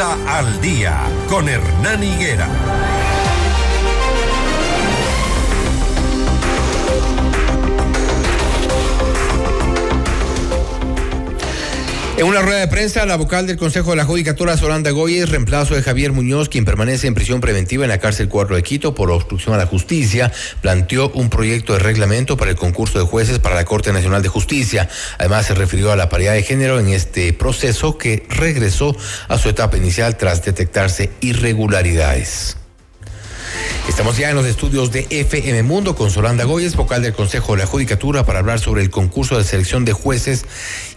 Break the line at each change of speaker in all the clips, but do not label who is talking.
Al Día con Hernán Higuera.
En una rueda de prensa, la vocal del Consejo de la Judicatura, Solanda Goyes, reemplazo de Javier Muñoz, quien permanece en prisión preventiva en la cárcel 4 de Quito por obstrucción a la justicia, planteó un proyecto de reglamento para el concurso de jueces para la Corte Nacional de Justicia. Además, se refirió a la paridad de género en este proceso que regresó a su etapa inicial tras detectarse irregularidades. Estamos ya en los estudios de FM Mundo con Solanda Goyes, vocal del Consejo de la Judicatura, para hablar sobre el concurso de selección de jueces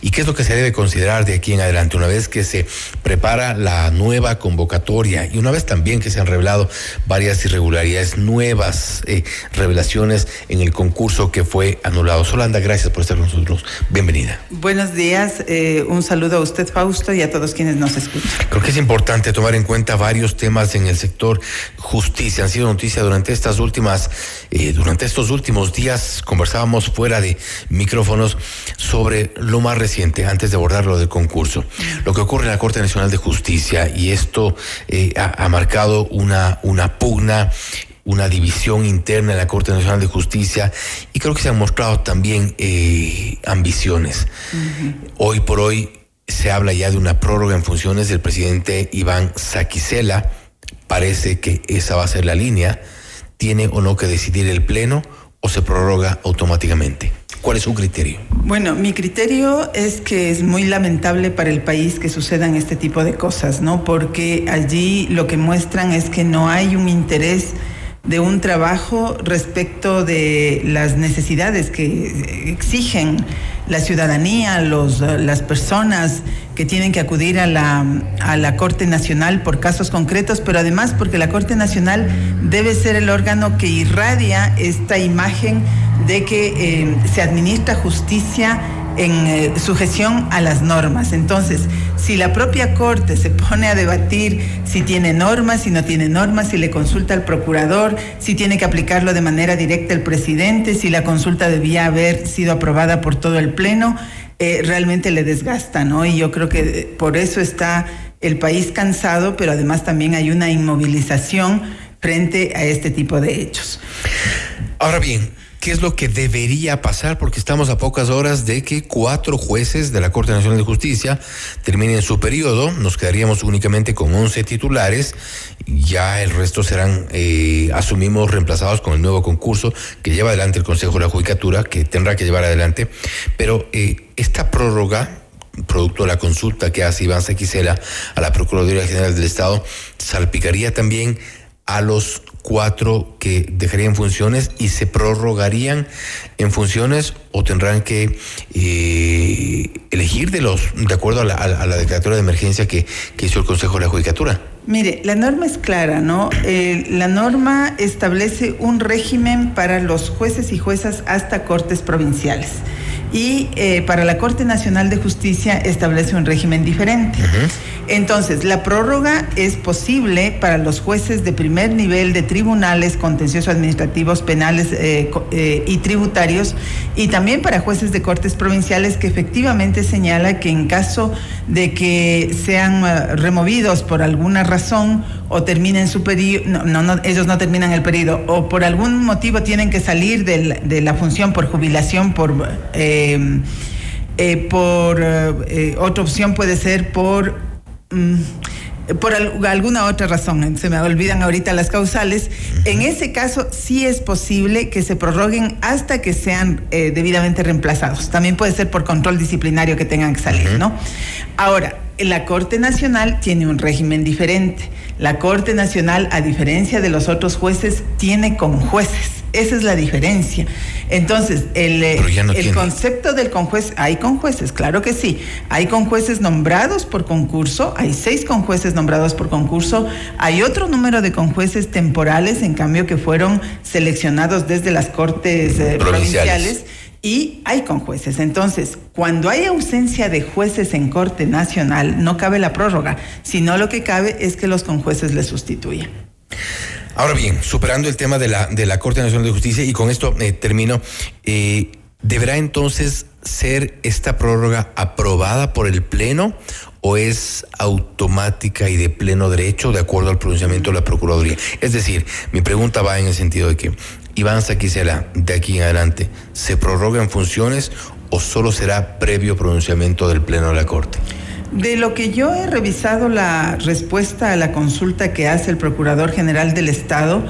y qué es lo que se debe considerar de aquí en adelante, una vez que se prepara la nueva convocatoria y una vez también que se han revelado varias irregularidades, nuevas eh, revelaciones en el concurso que fue anulado. Solanda, gracias por estar con nosotros. Bienvenida.
Buenos días, eh, un saludo a usted, Fausto, y a todos quienes nos escuchan.
Creo que es importante tomar en cuenta varios temas en el sector justicia. Han sido noticia durante estas últimas, eh, durante estos últimos días conversábamos fuera de micrófonos sobre lo más reciente, antes de abordar lo del concurso, lo que ocurre en la Corte Nacional de Justicia y esto eh, ha, ha, marcado una, una pugna una división interna en la Corte Nacional de Justicia y creo que se han mostrado también eh, ambiciones. Uh -huh. Hoy por hoy se habla ya de una prórroga en funciones del presidente Iván Saquicela. Parece que esa va a ser la línea. ¿Tiene o no que decidir el Pleno o se prorroga automáticamente? ¿Cuál es su criterio?
Bueno, mi criterio es que es muy lamentable para el país que sucedan este tipo de cosas, ¿no? Porque allí lo que muestran es que no hay un interés de un trabajo respecto de las necesidades que exigen la ciudadanía, los, las personas que tienen que acudir a la, a la Corte Nacional por casos concretos, pero además porque la Corte Nacional debe ser el órgano que irradia esta imagen de que eh, se administra justicia en eh, sujeción a las normas. Entonces, si la propia Corte se pone a debatir si tiene normas, si no tiene normas, si le consulta al procurador, si tiene que aplicarlo de manera directa el presidente, si la consulta debía haber sido aprobada por todo el Pleno, eh, realmente le desgasta, ¿no? Y yo creo que por eso está el país cansado, pero además también hay una inmovilización frente a este tipo de hechos.
Ahora bien, ¿Qué es lo que debería pasar? Porque estamos a pocas horas de que cuatro jueces de la Corte Nacional de Justicia terminen su periodo. Nos quedaríamos únicamente con 11 titulares. Ya el resto serán, eh, asumimos, reemplazados con el nuevo concurso que lleva adelante el Consejo de la Judicatura, que tendrá que llevar adelante. Pero eh, esta prórroga producto de la consulta que hace Iván Sequicela a la Procuraduría General del Estado, salpicaría también a los cuatro que dejarían funciones y se prorrogarían en funciones o tendrán que eh, elegir de los de acuerdo a la, a la declaratoria de emergencia que, que, hizo el Consejo de la Judicatura.
Mire, la norma es clara, ¿no? Eh, la norma establece un régimen para los jueces y juezas hasta cortes provinciales y eh, para la Corte Nacional de Justicia establece un régimen diferente. Uh -huh. Entonces, la prórroga es posible para los jueces de primer nivel de tribunales contenciosos administrativos, penales eh, eh, y tributarios, y también para jueces de cortes provinciales que efectivamente señala que en caso de que sean uh, removidos por alguna razón o terminen su periodo, no, no, no, ellos no terminan el periodo, o por algún motivo tienen que salir de, la función por jubilación, por... Eh, eh, por eh, otra opción puede ser por mm, por al, alguna otra razón, se me olvidan ahorita las causales, en ese caso sí es posible que se prorroguen hasta que sean eh, debidamente reemplazados. También puede ser por control disciplinario que tengan que salir. ¿no? Ahora, la Corte Nacional tiene un régimen diferente. La Corte Nacional, a diferencia de los otros jueces, tiene con jueces. Esa es la diferencia. Entonces, el, no el concepto del conjuez, hay conjueces, claro que sí. Hay conjueces nombrados por concurso, hay seis conjueces nombrados por concurso, hay otro número de conjueces temporales, en cambio, que fueron seleccionados desde las cortes eh, provinciales. provinciales y hay con jueces. Entonces, cuando hay ausencia de jueces en Corte Nacional, no cabe la prórroga, sino lo que cabe es que los conjueces le sustituyan.
Ahora bien, superando el tema de la, de la Corte Nacional de Justicia, y con esto eh, termino, eh, ¿deberá entonces ser esta prórroga aprobada por el Pleno o es automática y de pleno derecho de acuerdo al pronunciamiento de la Procuraduría? Es decir, mi pregunta va en el sentido de que Iván Saquicela, de aquí en adelante, ¿se prorrogan funciones o solo será previo pronunciamiento del Pleno de la Corte?
De lo que yo he revisado la respuesta a la consulta que hace el Procurador General del Estado,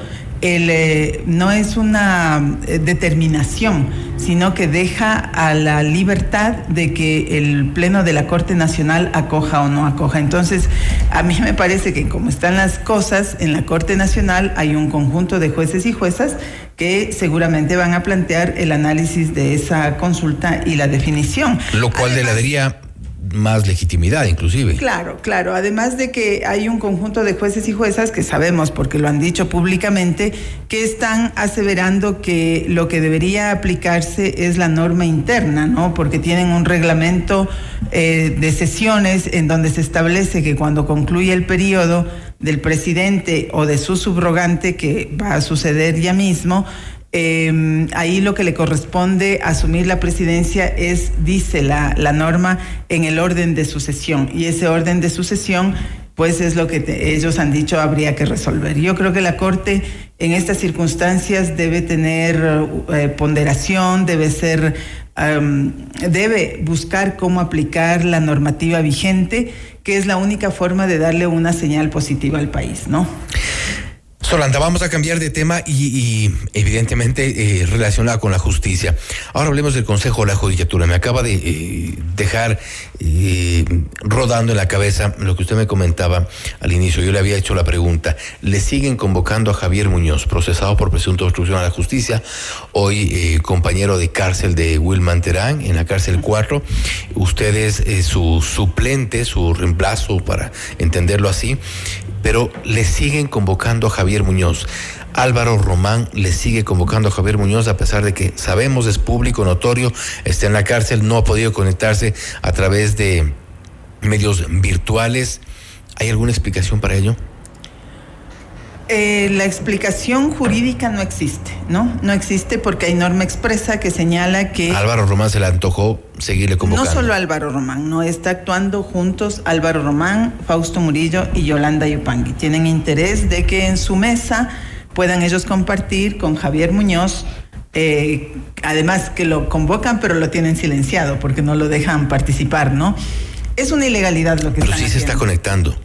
eh, no es una eh, determinación, sino que deja a la libertad de que el Pleno de la Corte Nacional acoja o no acoja. Entonces, a mí me parece que como están las cosas, en la Corte Nacional hay un conjunto de jueces y juezas que seguramente van a plantear el análisis de esa consulta y la definición.
Lo cual le daría más legitimidad inclusive.
Claro, claro. Además de que hay un conjunto de jueces y juezas que sabemos, porque lo han dicho públicamente, que están aseverando que lo que debería aplicarse es la norma interna, ¿no? Porque tienen un reglamento eh, de sesiones en donde se establece que cuando concluye el periodo del presidente o de su subrogante, que va a suceder ya mismo, eh, ahí lo que le corresponde asumir la presidencia es, dice la, la norma, en el orden de sucesión. Y ese orden de sucesión, pues es lo que ellos han dicho habría que resolver. Yo creo que la Corte en estas circunstancias debe tener eh, ponderación, debe ser, debe buscar cómo aplicar la normativa vigente, que es la única forma de darle una señal positiva al país, ¿no?
Solanda, vamos a cambiar de tema y, evidentemente eh, relacionada con la justicia. Ahora hablemos del Consejo de la Judicatura. Me acaba de eh, dejar eh, rodando en la cabeza lo que usted me comentaba al inicio. Yo le había hecho la pregunta. ¿Le siguen convocando a Javier Muñoz, procesado por presunto obstrucción a la justicia, hoy compañero de cárcel de Wilman Terán, en la cárcel 4? Usted es su suplente, su reemplazo, para entenderlo así pero le siguen convocando a Javier Muñoz. Álvaro Román le sigue convocando a Javier Muñoz a pesar de que sabemos es público, notorio, está en la cárcel, no ha podido conectarse a través de medios virtuales. ¿Hay alguna explicación para ello?
Eh, la explicación jurídica no existe, ¿no? No existe porque hay norma expresa que señala que...
Álvaro Román se le antojó seguirle convocando.
No solo Álvaro Román, no está actuando juntos Álvaro Román, Fausto Murillo y Yolanda Yupangui. Tienen interés de que en su mesa puedan ellos compartir con Javier Muñoz eh, además que lo convocan pero lo tienen silenciado porque no lo dejan participar, ¿no? Es una ilegalidad lo que
Pero sí se está conectando.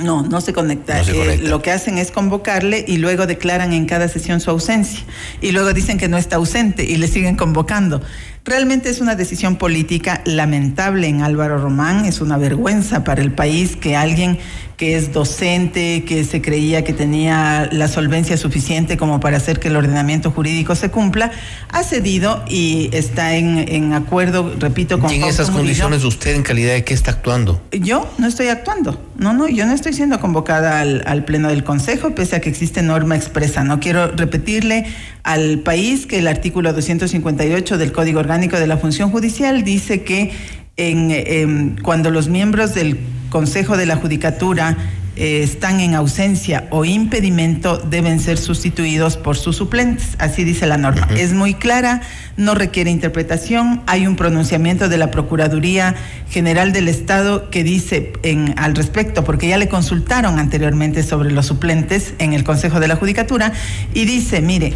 No, no se, conecta. Eh, lo que hacen es convocarle y luego declaran en cada sesión su ausencia. Y luego dicen que no está ausente y le siguen convocando. Realmente es una decisión política lamentable en Álvaro Román. Es una vergüenza para el país que alguien que es docente, que se creía que tenía la solvencia suficiente como para hacer que el ordenamiento jurídico se cumpla, ha cedido y está en, acuerdo, repito, con...
¿Y en esas condiciones usted en calidad de qué está actuando?
Yo no estoy actuando. No, no, yo no estoy siendo convocada al, al Pleno del Consejo, pese a que existe norma expresa. No quiero repetirle al país que el artículo 258 del Código Orgánico de la Función Judicial dice que en, em, cuando los miembros del Consejo de la Judicatura eh, están en ausencia o impedimento deben ser sustituidos por sus suplentes. Así dice la norma. Es muy clara, no requiere interpretación. Hay un pronunciamiento de la Procuraduría General del Estado que dice en, al respecto, porque ya le consultaron anteriormente sobre los suplentes en el Consejo de la Judicatura, y dice, mire,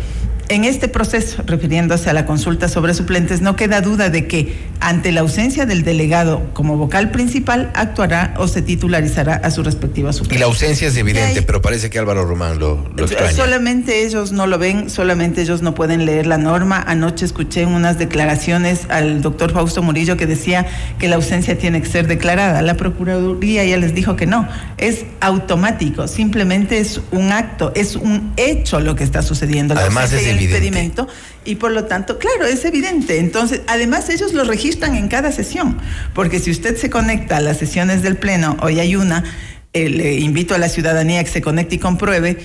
en este proceso, refiriéndose a la consulta sobre suplentes, no queda duda de que ante la ausencia del delegado como vocal principal actuará o se titularizará a su respectiva suplente.
Y la ausencia es evidente, pero parece que Álvaro Román lo, lo extraña.
Solamente ellos no lo ven, solamente ellos no pueden leer la norma. Anoche escuché unas declaraciones al doctor Fausto Murillo que decía que la ausencia tiene que ser declarada. La Procuraduría ya les dijo que no, es automático, simplemente es un acto, es un hecho lo que está sucediendo.
Además es
impedimento y por lo tanto, claro, es evidente. Entonces, además ellos lo registran en cada sesión, porque si usted se conecta a las sesiones del Pleno, hoy hay una, eh, le invito a la ciudadanía que se conecte y compruebe,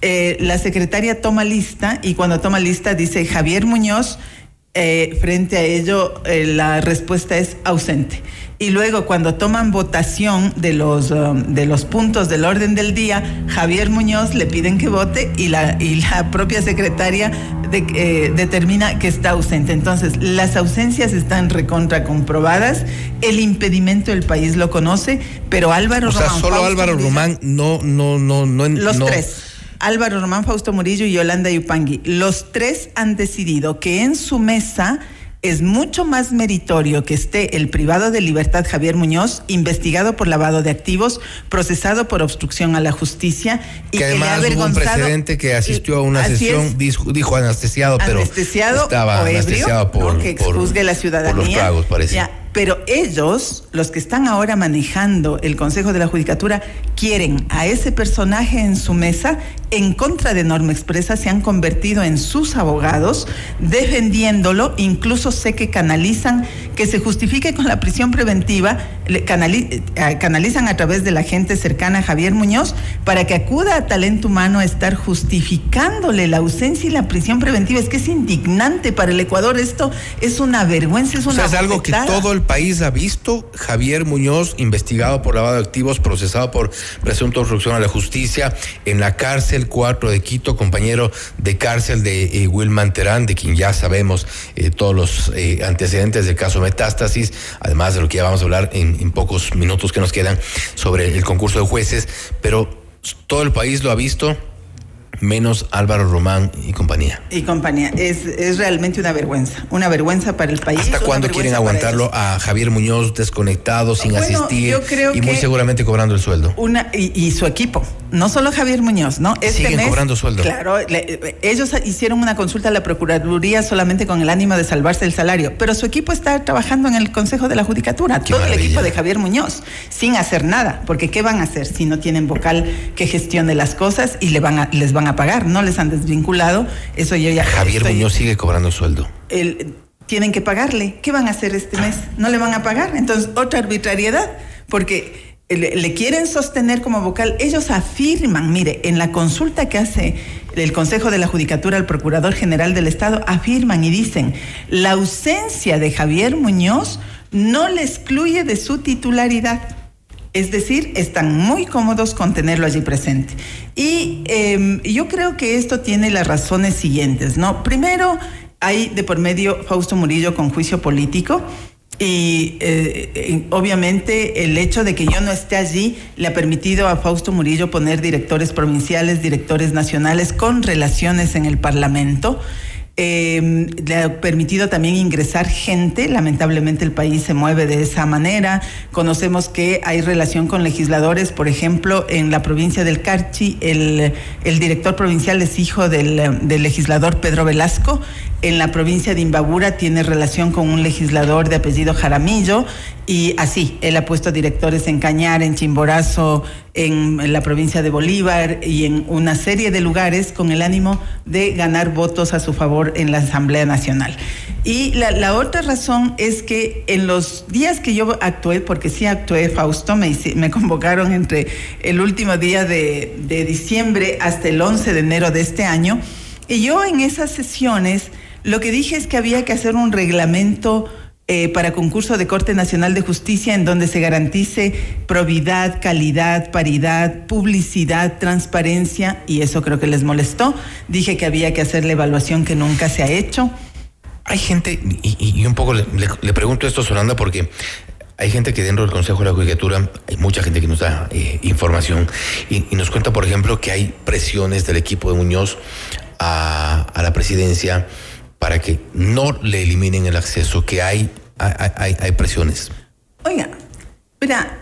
eh, la secretaria toma lista y cuando toma lista dice Javier Muñoz, eh, frente a ello la respuesta es ausente y luego cuando toman votación de los, um, de los puntos del orden del día, Javier Muñoz le piden que vote y la, y la propia secretaria eh, determina que está ausente. Entonces, las ausencias están recontra comprobadas, el impedimento del país lo conoce, pero Álvaro
o sea, solo Álvaro Román no, no, no, no.
Los tres. Álvaro Román, Fausto Murillo y Yolanda Yupangui. Los tres han decidido que en su mesa es mucho más meritorio que esté el privado de libertad Javier Muñoz, investigado por lavado de activos, procesado por obstrucción a la justicia
y que, además le hubo un precedente que asistió a una sesión, dijo, anestesiado, pero estaba anestesiado por,
que expuzgue la ciudadanía. Por
los tragos, parece.
Pero ellos, los que están ahora manejando el Consejo de la Judicatura, quieren a ese personaje en su mesa, en contra de norma expresa, se han convertido en sus abogados, defendiéndolo, incluso sé que canalizan, que se justifique con la prisión preventiva, eh, canalizan a través de la gente cercana a Javier Muñoz para que acuda a talento humano a estar justificándole la ausencia y la prisión preventiva. Es que es indignante para el Ecuador, esto es una vergüenza, es una...
O sea, es algo que todo el país ha visto. Javier Muñoz, investigado por lavado de activos, procesado por presunta obstrucción a la justicia, en la cárcel 4 de Quito, compañero de cárcel de eh, Wilman Terán, de quien ya sabemos eh, todos los eh, antecedentes del caso Metástasis, además de lo que ya vamos a hablar en, en pocos minutos que nos quedan sobre el concurso de jueces, pero todo el país lo ha visto menos Álvaro Román y compañía.
Y compañía. Es, es realmente una vergüenza. Una vergüenza para el país.
¿Hasta cuándo quieren aguantarlo a Javier Muñoz desconectado, sin asistir y muy seguramente cobrando el sueldo?
Una, y, su equipo. No solo Javier Muñoz, ¿no?
Este Siguen cobrando sueldo.
Claro, ellos hicieron una consulta a la Procuraduría solamente con el ánimo de salvarse el salario, pero su equipo está trabajando en el Consejo de la Judicatura, todo el equipo de Javier Muñoz, sin hacer nada, porque ¿qué van a hacer si no tienen vocal que gestione las cosas y le van a, les van a pagar, no les han desvinculado. Eso yo ya.
Javier Muñoz sigue cobrando sueldo.
El, tienen que pagarle. ¿Qué van a hacer este mes? No le van a pagar. Entonces, otra arbitrariedad, porque le, quieren sostener como vocal. Ellos afirman, mire, en la consulta que hace el Consejo de la Judicatura al Procurador General del Estado, afirman y dicen, la ausencia de Javier Muñoz no le excluye de su titularidad. Es decir, están muy cómodos con tenerlo allí presente. Y em, yo creo que esto tiene las razones siguientes, ¿no? Primero, hay de por medio Fausto Murillo con juicio político. Y eh, obviamente el hecho de que yo no esté allí le ha permitido a Fausto Murillo poner directores provinciales, directores nacionales con relaciones en el Parlamento. Eh, le ha permitido también ingresar gente. Lamentablemente el país se mueve de esa manera. Conocemos que hay relación con legisladores, por ejemplo, en la provincia del Carchi, el, el director provincial es hijo del, del, legislador Pedro Velasco. En la provincia de Imbabura tiene relación con un legislador de apellido Jaramillo y así, él ha puesto directores en Cañar, en Chimborazo, en, la provincia de Bolívar y en una serie de lugares con el ánimo de ganar votos a su favor en la Asamblea Nacional. Y la, otra razón es que en los días que yo actué, porque sí actué, Fausto, me, convocaron entre el último día de diciembre hasta el 11 de enero de este año, y yo en esas sesiones lo que dije es que había que hacer un reglamento eh, para concurso de Corte Nacional de Justicia en donde se garantice probidad, calidad, paridad, publicidad, transparencia, y eso creo que les molestó. Dije que había que hacer la evaluación que nunca se ha hecho.
Hay gente, y, un poco le, pregunto esto, Solanda, porque hay gente que dentro del Consejo de la Judicatura, hay mucha gente que nos da eh, información y, nos cuenta, por ejemplo, que hay presiones del equipo de Muñoz a la presidencia para que no le eliminen el acceso, que hay, hay, hay presiones.
Oiga, mira,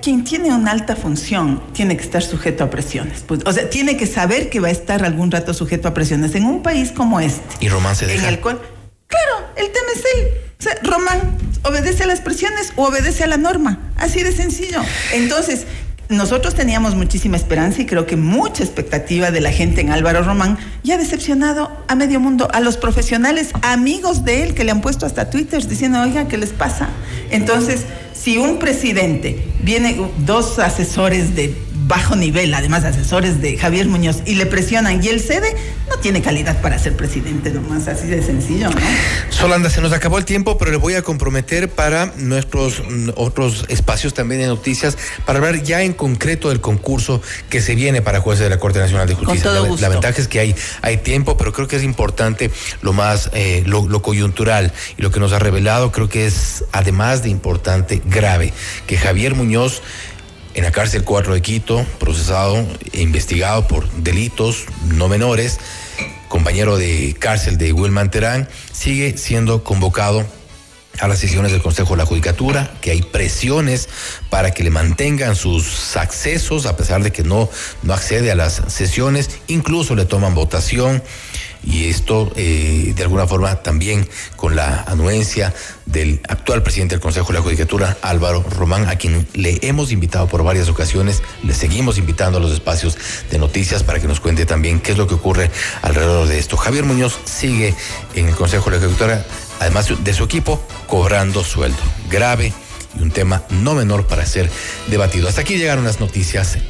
quien tiene una alta función tiene que estar sujeto a presiones. Pues, o sea, tiene que saber que va a estar algún rato sujeto a presiones en un país como este.
¿Y Román se deja?
En el cual, claro, el tema es él. O sea, Román obedece a las presiones o obedece a la norma. Así de sencillo. Entonces, nosotros teníamos muchísima esperanza y creo que mucha expectativa de la gente en Álvaro Román y ha decepcionado a medio mundo, a los profesionales, amigos de él que le han puesto hasta Twitter diciendo, oiga, ¿qué les pasa? Entonces, si un presidente viene, dos asesores de bajo nivel, además asesores de Javier Muñoz, y le presionan y él cede, no tiene calidad para ser presidente nomás, así de sencillo, ¿no?
Solanda, se nos acabó el tiempo, pero le voy a comprometer para nuestros mm, otros espacios también de noticias, para hablar ya en concreto del concurso que se viene para jueces de la Corte Nacional de Justicia.
todo
la,
gusto.
la ventaja es que hay, hay tiempo, pero creo que es importante lo más, eh, lo, lo coyuntural y lo que nos ha revelado, creo que es además de importante, grave, que Javier Muñoz en la cárcel 4 de Quito, procesado e investigado por delitos no menores, compañero de cárcel de Wilman Terán, sigue siendo convocado a las sesiones del Consejo de la Judicatura, que hay presiones para que le mantengan sus accesos, a pesar de que no, no accede a las sesiones, incluso le toman votación, y esto eh, de alguna forma también con la anuencia del actual presidente del Consejo de la Judicatura, Álvaro Román, a quien le hemos invitado por varias ocasiones, le seguimos invitando a los espacios de noticias para que nos cuente también qué es lo que ocurre alrededor de esto. Javier Muñoz sigue en el Consejo de la Judicatura, además de su equipo, cobrando sueldo. Grave y un tema no menor para ser debatido. Hasta aquí llegaron las noticias